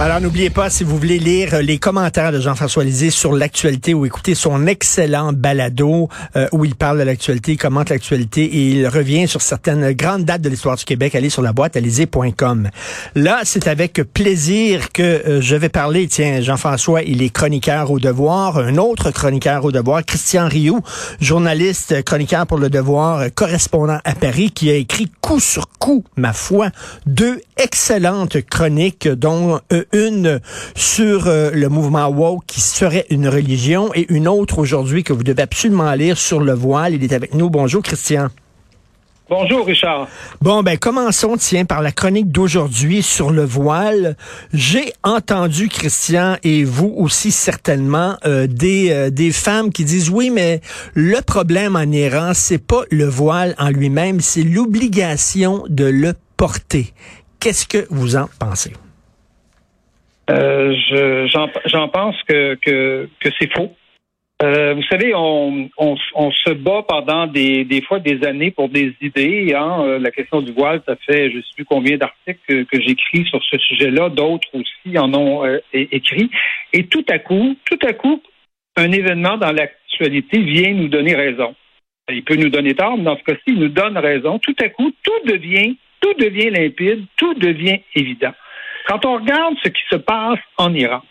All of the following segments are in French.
Alors, n'oubliez pas, si vous voulez lire les commentaires de Jean-François Lisée sur l'actualité ou écouter son excellent balado euh, où il parle de l'actualité, commente l'actualité et il revient sur certaines grandes dates de l'histoire du Québec, allez sur la boîte alizé.com. Là, c'est avec plaisir que euh, je vais parler, tiens, Jean-François, il est chroniqueur au devoir, un autre chroniqueur au devoir, Christian Rioux, journaliste, chroniqueur pour le devoir, correspondant à Paris, qui a écrit coup sur coup, ma foi, deux excellentes chroniques, dont euh, une sur euh, le mouvement woke qui serait une religion et une autre aujourd'hui que vous devez absolument lire sur le voile. Il est avec nous. Bonjour, Christian. Bonjour Richard. Bon, ben commençons, tiens, par la chronique d'aujourd'hui sur le voile. J'ai entendu, Christian, et vous aussi certainement, euh, des, euh, des femmes qui disent, oui, mais le problème en Iran, c'est pas le voile en lui-même, c'est l'obligation de le porter. Qu'est-ce que vous en pensez? Euh, J'en pense que, que, que c'est faux. Euh, vous savez, on, on, on, se bat pendant des, des fois des années pour des idées. Hein. Euh, la question du voile, ça fait je sais plus combien d'articles que, que j'écris sur ce sujet-là. D'autres aussi en ont euh, écrit. Et tout à coup, tout à coup, un événement dans l'actualité vient nous donner raison. Il peut nous donner tort, mais dans ce cas-ci, il nous donne raison. Tout à coup, tout devient, tout devient limpide, tout devient évident. Quand on regarde ce qui se passe en Iran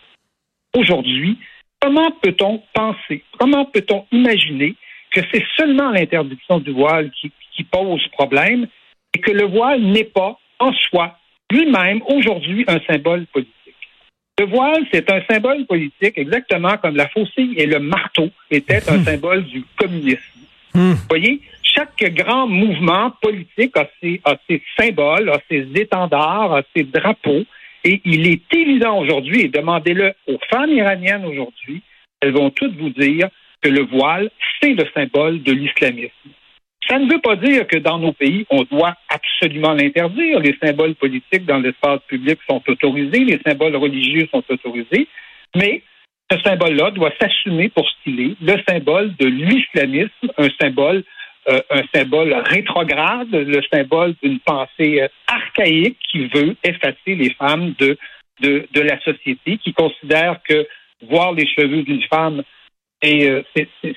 aujourd'hui, comment peut-on penser, comment peut-on imaginer que c'est seulement l'interdiction du voile qui, pose problème et que le voile n'est pas en soi lui-même aujourd'hui un symbole politique? Le voile, c'est un symbole politique exactement comme la faucille et le marteau étaient un symbole du communisme. Hmm. Vous voyez, chaque grand mouvement politique a ses, a ses symboles, a ses étendards, a ses drapeaux. Et il est évident aujourd'hui, et demandez-le aux femmes iraniennes aujourd'hui, elles vont toutes vous dire que le voile, c'est le symbole de l'islamisme. Ça ne veut pas dire que dans nos pays, on doit absolument l'interdire. Les symboles politiques dans l'espace public sont autorisés, les symboles religieux sont autorisés, mais ce symbole-là doit s'assumer pour ce qu'il est, le symbole de l'islamisme, un symbole euh, un symbole rétrograde, le symbole d'une pensée euh, archaïque qui veut effacer les femmes de, de, de la société, qui considère que voir les cheveux d'une femme euh,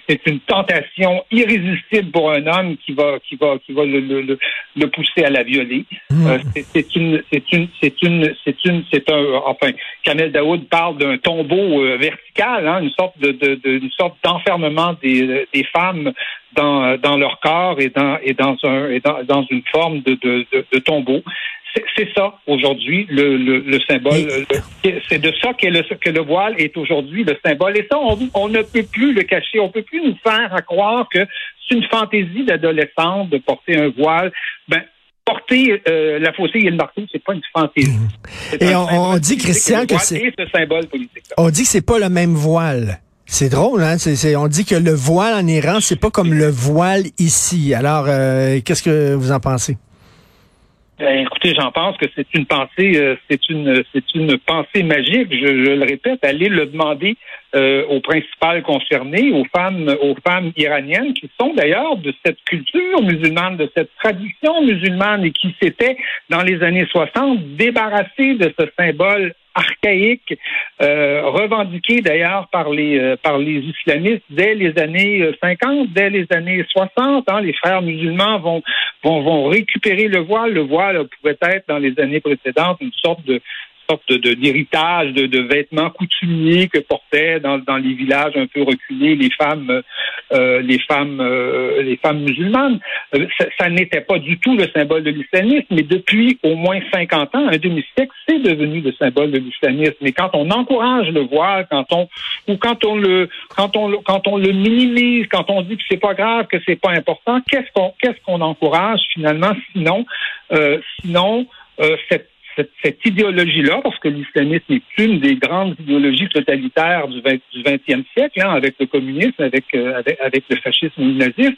c'est une tentation irrésistible pour un homme qui va qui va qui va le, le, le pousser à la violer. Mmh. Euh, c'est une c'est une c'est une c'est une c'est un enfin Kamel Daoud parle d'un tombeau euh, vertical, hein, une sorte de, de, de une sorte d'enfermement des, des femmes dans dans leur corps et dans et dans un et dans, dans une forme de, de, de tombeau. C'est ça aujourd'hui le, le, le, symbole. C'est de ça que le, que le voile est aujourd'hui le symbole. Et ça, on, on, ne peut plus le cacher. On peut plus nous faire croire que c'est une fantaisie d'adolescente de porter un voile. Ben, porter euh, la faucille et le marteau, c'est pas une fantaisie. Mmh. Et on, on dit, Christian, que c'est... ce symbole politique. On dit que c'est pas le même voile. C'est drôle, hein? On dit que le voile en Iran, c'est pas comme le voile ici. Alors, euh, qu'est-ce que vous en pensez? Ben, écoutez, j'en pense que c'est une pensée, euh, c'est une, c'est une pensée magique. Je, je, le répète, allez le demander euh, aux principales concernées, aux femmes, aux femmes iraniennes qui sont d'ailleurs de cette culture musulmane, de cette tradition musulmane et qui s'étaient dans les années 60 débarrassées de ce symbole archaïque, euh, revendiqué d'ailleurs par les euh, par les islamistes dès les années 50, euh, dès les années 60. Hein, les frères musulmans vont, vont vont récupérer le voile. Le voile pouvait être dans les années précédentes une sorte de sorte de d'héritage de, de, vêtements coutumiers que portaient dans, dans les villages un peu reculés les femmes euh, les femmes euh, les femmes musulmanes. Euh, ça, ça n'était pas du tout le symbole de l'islamisme mais depuis au moins 50 ans un demi-siècle c'est devenu le symbole de l'islamisme. Mais quand on encourage le voile quand on ou quand on le quand on quand on le minimise quand on dit que c'est pas grave que c'est pas important qu'est-ce qu'on qu'est-ce qu'on encourage finalement sinon sinon cette cette, idéologie-là, parce que l'islamisme est une des grandes idéologies totalitaires du, 20, du 20e siècle, hein, avec le communisme, avec, euh, avec, le fascisme le nazisme,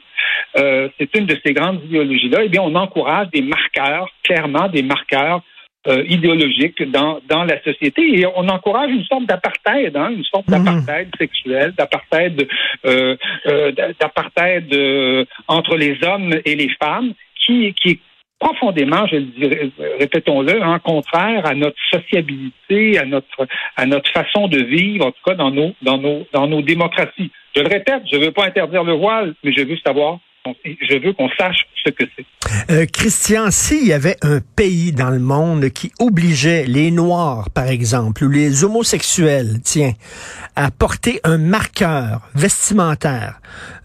euh, c'est une de ces grandes idéologies-là, eh bien, on encourage des marqueurs, clairement des marqueurs euh, idéologique dans, dans la société et on encourage une sorte d'apartheid, hein, une sorte Mhm. d'apartheid sexuel, d'apartheid euh, euh, d'apartheid euh, entre les hommes et les femmes qui, qui est profondément, je le dirais, répétons-le, en contraire à notre sociabilité, à notre à notre façon de vivre, en tout cas dans nos dans nos dans nos démocraties. Je le répète, je ne veux pas interdire le voile, mais je veux savoir, je veux qu'on sache ce que c'est. Euh, Christian, s'il y avait un pays dans le monde qui obligeait les Noirs, par exemple, ou les homosexuels, tiens, à porter un marqueur vestimentaire,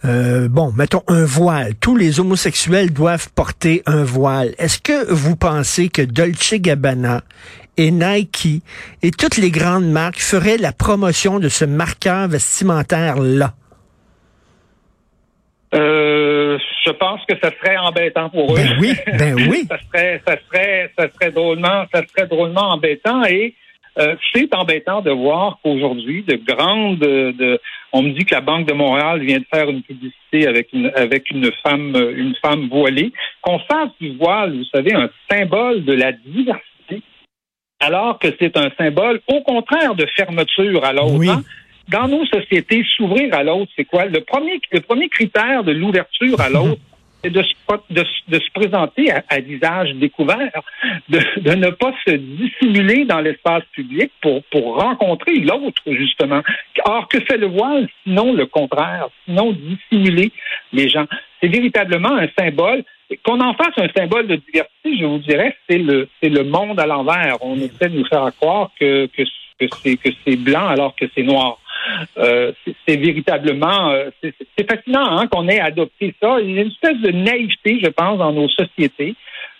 euh, bon, mettons un voile, tous les homosexuels doivent porter un voile. Est-ce que vous pensez que Dolce Gabbana et Nike et toutes les grandes marques feraient la promotion de ce marqueur vestimentaire-là? Euh, je pense que ça serait embêtant pour eux. Ben oui, ben oui. ça serait, ça serait, ça serait drôlement, ça serait drôlement embêtant et euh, c'est embêtant de voir qu'aujourd'hui, de grandes, de, on me dit que la Banque de Montréal vient de faire une publicité avec une, avec une femme, une femme voilée, qu'on fasse du voile, vous savez, un symbole de la diversité, alors que c'est un symbole, au contraire, de fermeture à l'autre. Oui. hein? Dans nos sociétés, s'ouvrir à l'autre, c'est quoi? Le premier, le premier critère de l'ouverture à l'autre, c'est de se, de, de se présenter à, à, visage découvert, de, de, ne pas se dissimuler dans l'espace public pour, pour rencontrer l'autre, justement. Or, que fait le voile? Sinon le contraire, sinon dissimuler les gens. C'est véritablement un symbole. Qu'on en fasse un symbole de diversité, je vous dirais, c'est le, c'est le monde à l'envers. On essaie de nous faire croire que, que, que c'est, que c'est blanc alors que c'est noir. Euh, c'est véritablement euh, fascinant hein, qu'on ait adopté ça. Il y a une espèce de naïveté, je pense, dans nos sociétés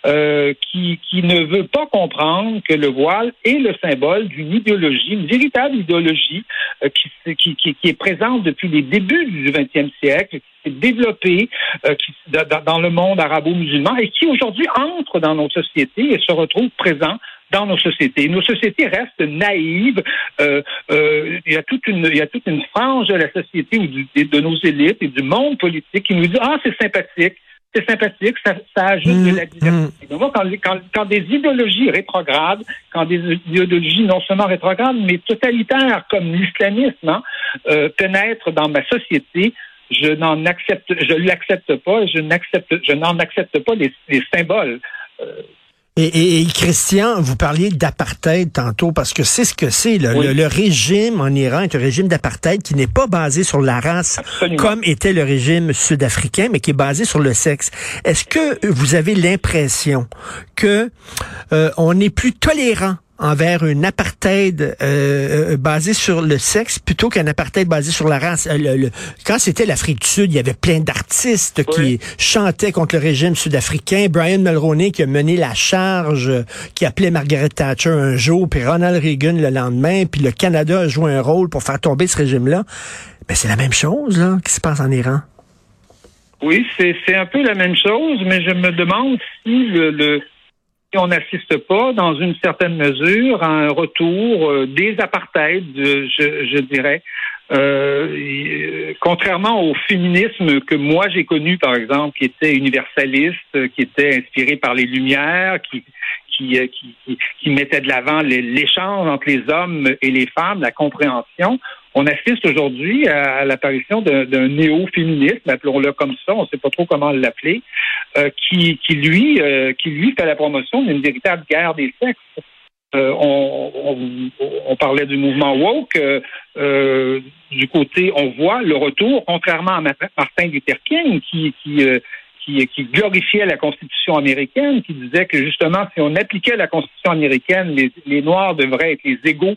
euh, qui, ne veut pas comprendre que le voile est le symbole d'une idéologie, une véritable idéologie euh, qui, est présente depuis les débuts du 20e siècle, qui s'est développée qui, dans, dans le monde arabo-musulman et qui aujourd'hui entre dans nos sociétés et se retrouve présent dans nos sociétés. Nos sociétés restent naïves. Euh, euh, il, y a toute une, il y a toute une frange de la société ou du, de nos élites et du monde politique qui nous dit ah c'est sympathique, c'est sympathique, ça, ça ajoute mmh, de la diversité. Mmh. Donc, quand, quand, quand, des idéologies rétrogrades, quand des idéologies non seulement rétrogrades mais totalitaires comme l'islamisme hein, euh, pénètrent dans ma société, je n'en accepte, je l'accepte pas, je n'accepte, je n'en accepte pas les, les symboles. Euh, et, et, et, Christian, vous parliez d'apartheid tantôt parce que c'est ce que c'est. Le, oui. le, le, régime en Iran est un régime d'apartheid qui n'est pas basé sur la race Absolument. comme était le régime sud-africain, mais qui est basé sur le sexe. Est-ce que vous avez l'impression que euh, on est plus tolérant envers un apartheid euh, basé sur le sexe plutôt qu'un apartheid basé sur la race. Euh, Le, le, quand c'était l'Afrique du Sud, il y avait plein d'artistes oui. qui chantaient contre le régime sud-africain. Brian Mulroney qui a mené la charge, euh, qui appelait Margaret Thatcher un jour, puis Ronald Reagan le lendemain, puis le Canada a joué un rôle pour faire tomber ce régime-là. Mais c'est la même chose là qui se passe en Iran. Oui, c'est un peu la même chose, mais je me demande si le, le on n'assiste pas, dans une certaine mesure, à un retour euh, des apartheids, je, je, dirais. Euh, contrairement au féminisme que moi j'ai connu, par exemple, qui était universaliste, qui était inspiré par les Lumières, qui qui, qui, mettait de l'avant l'échange entre les hommes et les femmes, la compréhension. On assiste aujourd'hui à l'apparition d'un néo-féminisme, appelons-le comme ça, on ne sait pas trop comment l'appeler, euh, qui, lui, euh, qui lui fait la promotion d'une véritable guerre des sexes. Euh, on, parlait du mouvement woke. Euh, du côté, on voit le retour, contrairement à Martin Luther King, qui, qui, qui, glorifiait la Constitution américaine, qui disait que justement, si on appliquait la Constitution américaine, les, Noirs devraient être les égaux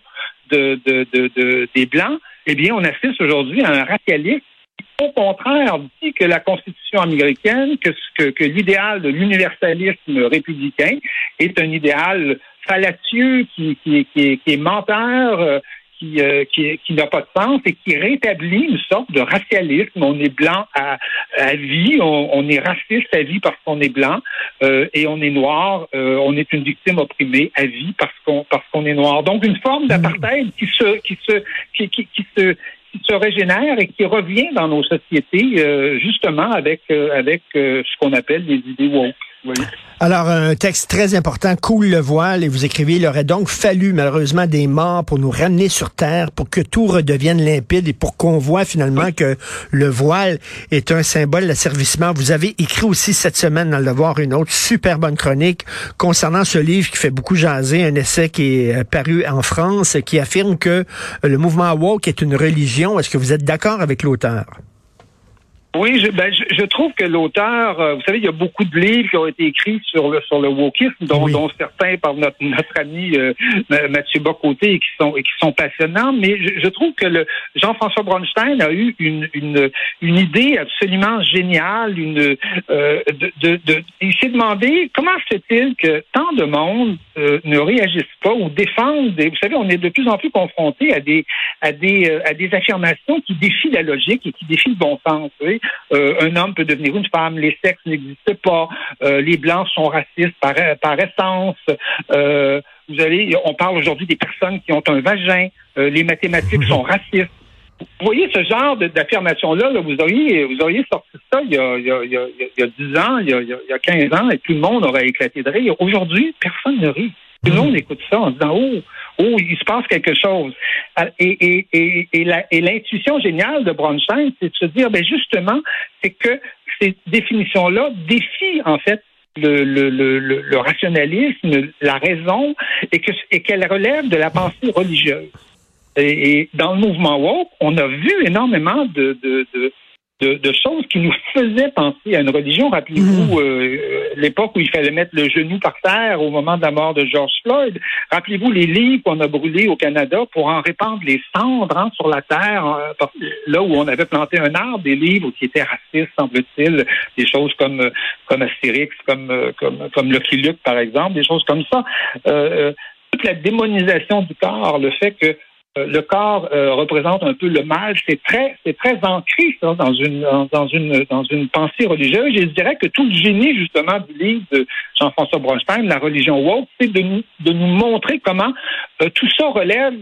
de, de, de, de, des Blancs, eh bien, on assiste aujourd'hui à un racialisme qui, au contraire, dit que la Constitution américaine, que, l'idéal de l'universalisme républicain est un idéal fallacieux qui, qui, qui, qui est menteur, euh, qui, euh, qui, qui n'a pas de sens et qui rétablit une sorte de racialisme. On est blanc à, à vie, on, on, est raciste à vie parce qu'on est blanc euh, et on est noir, euh, on est une victime opprimée à vie parce qu'on parce qu'on est noir. Donc une forme d'apartheid qui se qui se qui, qui, qui se qui se régénère et qui revient dans nos sociétés justement avec avec ce qu'on appelle les idées woke. Alors, un texte très important, coule le voile, et vous écrivez, il aurait donc fallu malheureusement des morts pour nous ramener sur Terre, pour que tout redevienne limpide et pour qu'on voit finalement que le voile est un symbole d'asservissement. Vous avez écrit aussi cette semaine dans le Devoir une autre super bonne chronique concernant ce livre qui fait beaucoup jaser, un essai qui est euh, paru en France, qui affirme que le mouvement woke est une religion. Est-ce que vous êtes d'accord avec l'auteur? Oui, je, ben, je, trouve que l'auteur, euh, vous savez, il y a beaucoup de livres qui ont été écrits sur le sur le wokisme, dont, dont certains par notre notre ami euh, Mathieu Bocoté et qui sont et qui sont passionnants. Mais je, je trouve que le Jean-François Bronstein a eu une, une une idée absolument géniale. Une euh, de, de, de, il s'est demandé comment se fait-il que tant de monde euh, ne réagissent pas ou défendent. Des, vous savez, on est de plus en plus confronté à des à des à des affirmations qui défient la logique et qui défient le bon sens. Vous euh, un homme peut devenir une femme, les sexes n'existent pas, euh, les blancs sont racistes par, par essence. Euh, vous allez, on parle aujourd'hui des personnes qui ont un vagin, les mathématiques sont racistes. Vous voyez ce genre d'affirmation-là, là, vous auriez vous auriez sorti ça il y a, il y a, il y a, 10 ans, il y a, il y a 15 ans, et tout le monde aurait éclaté de rire. Aujourd'hui, personne ne rit. Tout le monde écoute ça en disant Oh, oh, il se passe quelque chose. Et, et, l'intuition géniale de Bronstein, c'est de se dire, ben justement, c'est que ces définitions-là défient en fait le, rationalisme, la raison, et que et qu'elle relève de la pensée religieuse. Et, dans le mouvement woke, on a vu énormément de de, choses qui nous faisaient penser à une religion. Rappelez-vous mmh. euh, l'époque où il fallait mettre le genou par terre au moment de la mort de George Floyd. Rappelez-vous les livres qu'on a brûlés au Canada pour en répandre les cendres hein, sur la terre, euh, là où on avait planté un arbre, des livres qui étaient racistes, semble-t-il, des choses comme comme Astérix, comme comme comme Lucky Luke, par exemple, des choses comme ça. Euh, toute la démonisation du corps, le fait que euh, le corps euh, représente un peu le mal. C'est très, c'est très ancré ça, dans une dans une dans une pensée religieuse. Et je dirais que tout le génie justement du livre de Jean-François Bronstein, La religion woke, c'est de nous de nous montrer comment euh, tout ça relève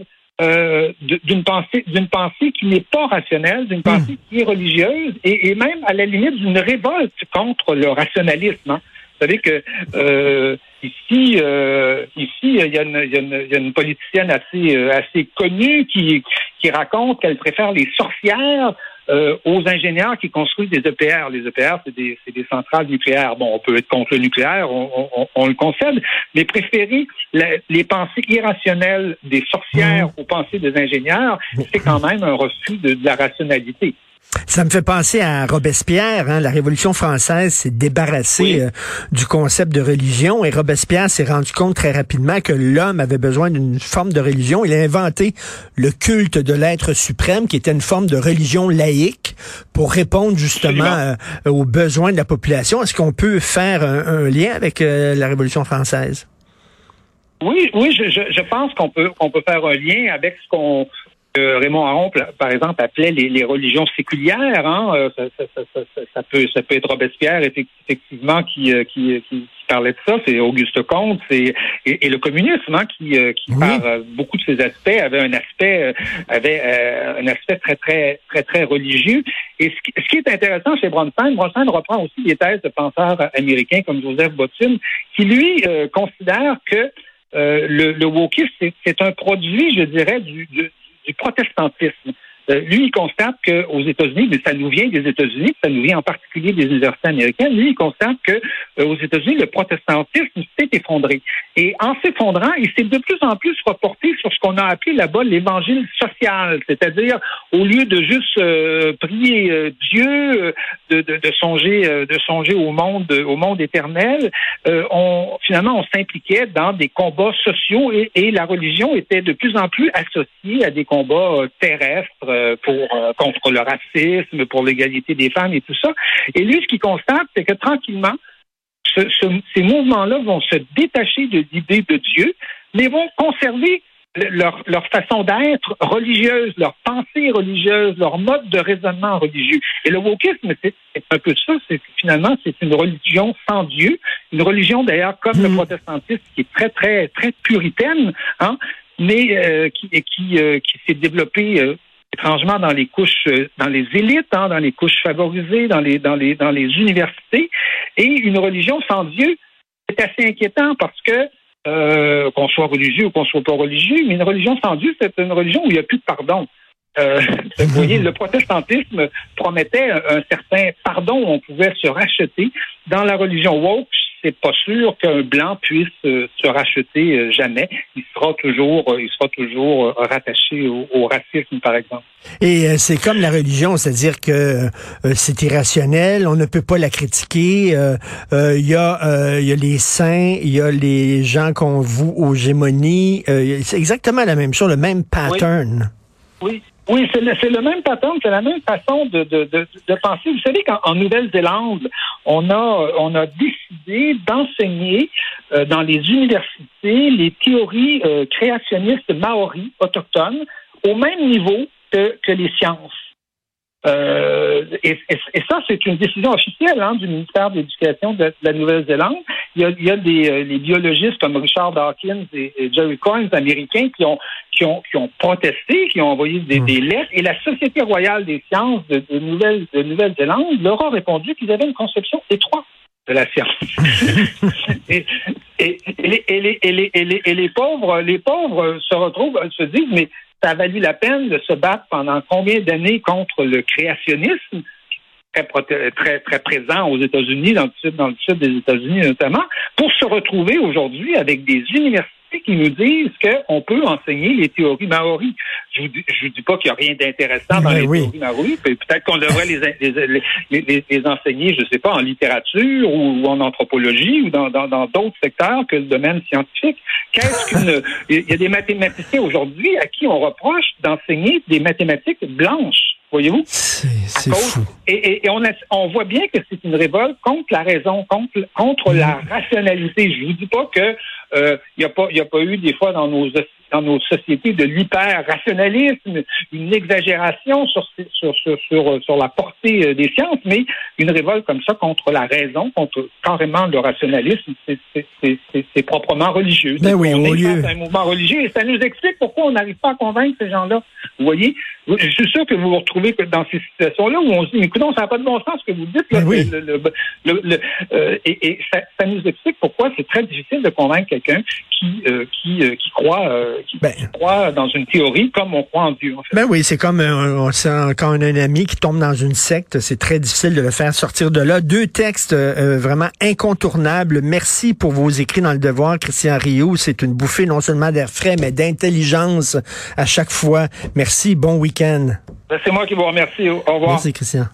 d'une pensée d'une pensée qui n'est pas rationnelle, d'une pensée hmm. qui est religieuse et, et, même à la limite d'une révolte contre le rationalisme. Hein. Vous savez que euh, ici, euh, ici, il y, a une, il, y a une, il y a une politicienne assez, euh, assez connue qui, qui raconte qu'elle préfère les sorcières euh, aux ingénieurs qui construisent des EPR. Les EPR, c'est des, des, centrales nucléaires. Bon, on peut être contre le nucléaire, on, on, on le concède, mais préférer les pensées irrationnelles des sorcières mmh. aux pensées des ingénieurs, c'est quand même un refus de la rationalité. Ça me fait penser à Robespierre. Hein. La Révolution française s'est débarrassée euh, du concept de religion et Robespierre s'est rendu compte très rapidement que l'homme avait besoin d'une forme de religion. Il a inventé le culte de l'être suprême, qui était une forme de religion laïque pour répondre justement euh, aux besoins de la population. Est-ce qu'on peut faire un, lien avec euh, la Révolution française? Oui, oui, je, je pense qu'on peut qu'on peut faire un lien avec ce qu'on Raymond Aron, par exemple, appelait les, religions séculières. Hein, euh, ça, peut, ça peut être Robespierre, effectivement, qui, euh, qui, qui parlait de ça. C'est Auguste Comte, c'est et, le communisme, hein, qui, euh, qui par beaucoup de ses aspects avait un aspect, avait un aspect très très très très religieux. Et ce qui, ce qui est intéressant chez Bronstein, Bronstein reprend aussi des thèses de penseurs américains comme Joseph Bottine, qui lui considère que le, le wokisme, c'est un produit, je dirais, du, du protestantisme. Euh, lui, il constate qu'aux États-Unis, mais ça nous vient des États-Unis, ça nous vient en particulier des universités américaines, lui, il constate que euh, aux États-Unis, le protestantisme s'est effondré. Et en s'effondrant, il s'est de plus en plus reporté sur ce qu'on a appelé là-bas l'évangile social, c'est-à-dire au lieu de juste euh, prier Dieu, de, de, de, songer, de songer au monde, au monde éternel, on finalement on s'impliquait dans des combats sociaux et, et la religion était de plus en plus associée à des combats terrestres euh, pour euh, contre le racisme, pour l'égalité des femmes et tout ça. Et lui, ce qu'il constate, c'est que tranquillement, ces mouvements-là vont se détacher de l'idée de Dieu, mais vont conserver leur, leur, façon d'être religieuse, leur pensée religieuse, leur mode de raisonnement religieux. Et le wokisme, c'est un peu ça. C'est finalement c'est une religion sans Dieu, une religion d'ailleurs comme le mmh. protestantisme qui est très très très puritaine, hein, mais euh, qui qui, qui s'est développée étrangement dans les couches, dans les élites, hein, dans les couches favorisées, dans les, dans les, dans les universités. Et une religion sans Dieu, c'est assez inquiétant parce que euh, qu'on soit religieux ou qu'on soit pas religieux, mais une religion sans Dieu, c'est une religion où il n'y a plus de pardon. Euh, vous voyez, le protestantisme promettait un, certain pardon, on pouvait se racheter. Dans la religion woke, c'est pas sûr qu'un blanc puisse euh, se racheter euh, jamais. Il sera toujours, euh, il sera toujours rattaché au, racisme, par exemple. Et c'est comme la religion, c'est-à-dire que c'est irrationnel, on ne peut pas la critiquer. Il y a, il y a les saints, il y a les gens qu'on voue aux gémonies. c'est exactement la même chose, le même pattern. oui. Oui, c'est le, le, même patron, c'est la même façon de, de, de, de penser. Vous savez qu'en Nouvelle-Zélande, on a, on a décidé d'enseigner euh, dans les universités les théories euh, créationnistes maoris autochtones au même niveau que, que les sciences. Euh, et, ça, c'est une décision officielle hein, du ministère de l'Éducation de, la Nouvelle-Zélande. Il y a, il y a des euh, les biologistes comme Richard Dawkins et, Jerry Coynes américains qui ont, qui ont, qui ont protesté, qui ont envoyé des, des lettres, et la Société royale des sciences de, de Nouvelle-Zélande leur a répondu qu'ils avaient une conception étroite de la science. et, et, les, et, les, et, les, et, les, pauvres, les pauvres se retrouvent, se disent, mais ça a valu la peine de se battre pendant combien d'années contre le créationnisme, très, très, très présent aux États-Unis, dans le sud, dans le sud des États-Unis notamment, pour se retrouver aujourd'hui avec des universités qui nous disent qu'on peut enseigner les théories maoris. Je vous dis, je vous dis pas qu'il n'y a rien d'intéressant dans les théories maoris. Peut-être qu'on devrait les, les, les, enseigner, je ne sais pas, en littérature ou, en anthropologie ou dans d'autres dans, secteurs que le domaine scientifique. Qu'est-ce qu'une... Il y a des mathématiciens aujourd'hui à qui on reproche d'enseigner des mathématiques blanches. Voyez-vous? C'est fou. Et, et, on, on voit bien que c'est une révolte contre la raison, contre, contre la rationalité. Je vous dis pas que il euh, n'y a pas, il a pas eu des fois dans nos dans nos sociétés de l'hyper-rationalisme, une exagération sur, sur, sur, sur, sur la portée euh, des sciences, mais une révolte comme ça contre la raison, contre carrément le rationalisme, c'est proprement religieux. Ben oui, au lieu... un mouvement religieux et ça nous explique pourquoi on n'arrive pas à convaincre ces gens-là. Vous voyez, je suis sûr que vous vous retrouvez dans ces situations-là où on se dit, écoute, ça n'a pas de bon sens ce que vous dites. Là, ben oui. le, le, euh, et, et ça, ça, nous explique pourquoi c'est très difficile de convaincre quelqu'un qui, euh, qui, euh, qui croit qui, ben, croit dans une théorie comme on croit en Dieu. En fait. Ben oui, c'est comme on quand on a un ami qui tombe dans une secte, c'est très difficile de le faire sortir de là. Deux textes vraiment incontournables. Merci pour vos écrits dans le devoir, Christian Rio. C'est une bouffée non seulement d'air frais, mais d'intelligence à chaque fois. Merci. Bon week-end. Ben, c'est moi qui vous remercie. Au revoir. Merci, Christian.